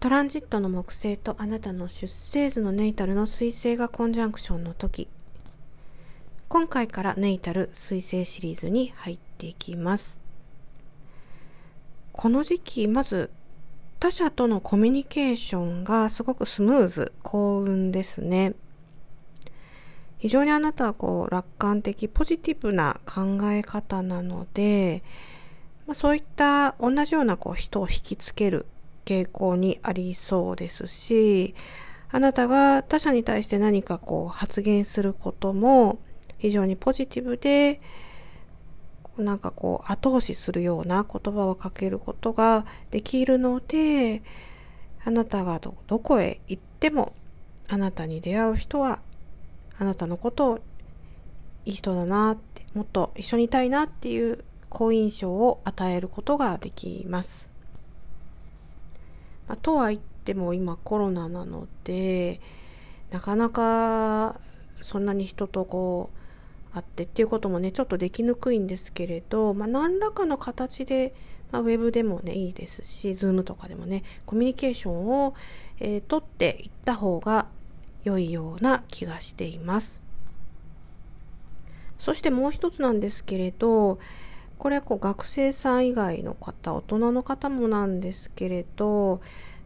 トランジットの木星とあなたの出生図のネイタルの水星がコンジャンクションの時。今回からネイタル水星シリーズに入っていきます。この時期まず他者とのコミュニケーションがすごくスムーズ幸運ですね。非常にあなたはこう楽観的ポジティブな考え方なので、まあ、そういった同じようなこう人を引きつける傾向にありそうですし、あなたが他者に対して何かこう発言することも非常にポジティブで、なんかこう後押しするような言葉をかけることができるので、あなたがどこへ行ってもあなたに出会う人はあなたのことをいい人だなって、もっと一緒にいたいなっていう好印象を与えることができます。まあ、とは言っても今コロナなのでなかなかそんなに人とこう会ってっていうこともねちょっとできにくいんですけれど、まあ、何らかの形で、まあ、ウェブでもねいいですし Zoom とかでもねコミュニケーションを、えー、取っていった方が良いような気がしています。そしてもう一つなんですけれどこれはこう学生さん以外の方大人の方もなんですけれど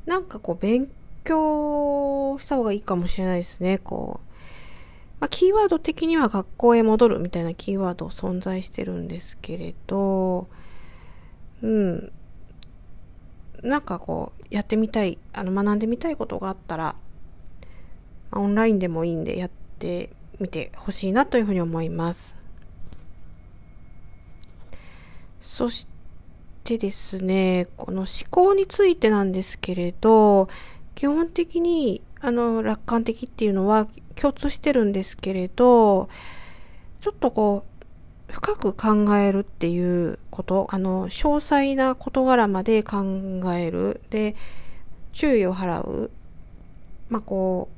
なんかこう勉強した方がいいかもしれないですねこう、まあ、キーワード的には学校へ戻るみたいなキーワード存在してるんですけれどうんなんかこうやってみたいあの学んでみたいことがあったら、オンラインでもいいんでやってみてほしいなというふうに思います。そしてですね、この思考についてなんですけれど、基本的にあの楽観的っていうのは共通してるんですけれど、ちょっとこう、深く考えるっていうこと、あの、詳細な事柄まで考える。で、注意を払う。まあ、こ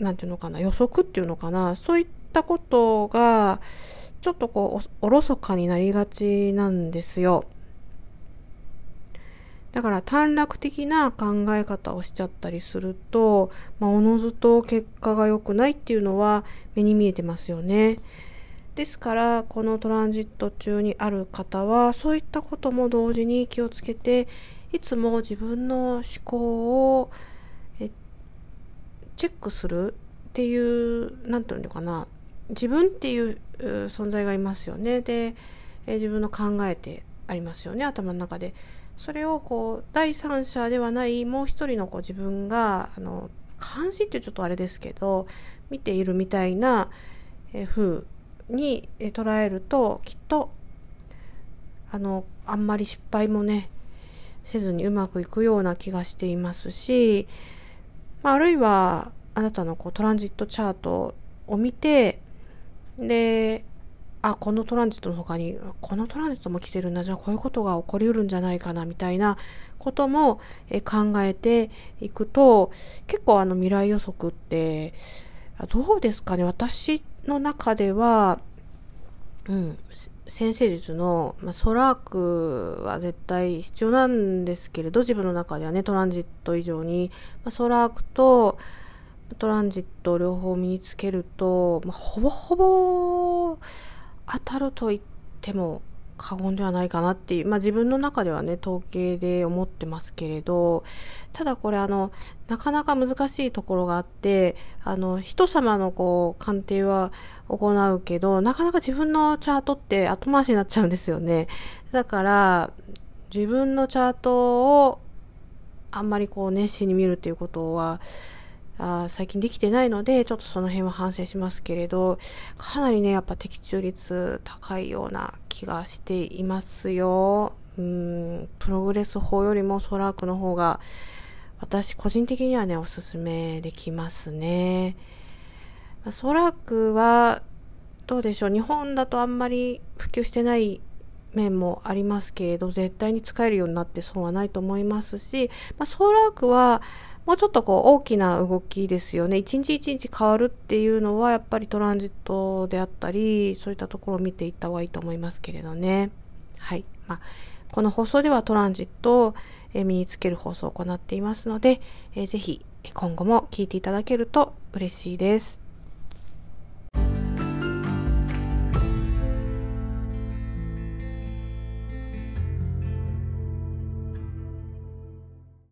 う、なんていうのかな、予測っていうのかな、そういったことが、ちょっとこうおろそかになりがちなんですよ。だから短絡的な考え方をしちゃったりすると、まあ、おのずと結果が良くないっていうのは目に見えてますよね。ですからこのトランジット中にある方はそういったことも同時に気をつけていつも自分の思考をチェックするっていう何て言うのかな自分っていう存在がいますよねで、え自分の考えてありますよね頭の中で。それをこう第三者ではないもう一人のこう自分があの監視ってちょっとあれですけど見ているみたいな、え風に、え捉えるときっとあのあんまり失敗もねせずにうまくいくような気がしていますし、まあ、あるいはあなたのこうトランジットチャートを見てで、あ、このトランジットの他に、このトランジットも来てるんだ。じゃあこういうことが起こりうるんじゃないかな、みたいなことも考えていくと、結構あの未来予測って、どうですかね。私の中では、うん、先生術の、まあ、ソラークは絶対必要なんですけれど、自分の中ではね、トランジット以上に、まあ、ソラークと、トランジット両方身につけると、まあ、ほぼほぼ当たると言っても過言ではないかなっていう、まあ、自分の中ではね統計で思ってますけれどただこれあのなかなか難しいところがあってあの人様のこう鑑定は行うけどなかなか自分のチャートって後回しになっちゃうんですよね。だから自分のチャートをあんまりこう熱心に見るっていうことはあ最近できてないので、ちょっとその辺は反省しますけれど、かなりね、やっぱ的中率高いような気がしていますよ。うん、プログレス法よりもソラークの方が、私個人的にはね、おすすめできますね。ソラークは、どうでしょう、日本だとあんまり普及してない面もありますけれど、絶対に使えるようになって損はないと思いますし、まあ、ソラークは、もうちょっとこう大きな動きですよね。一日一日変わるっていうのはやっぱりトランジットであったり、そういったところを見ていった方がいいと思いますけれどね。はい。まあ、この放送ではトランジットを身につける放送を行っていますので、えー、ぜひ今後も聞いていただけると嬉しいです。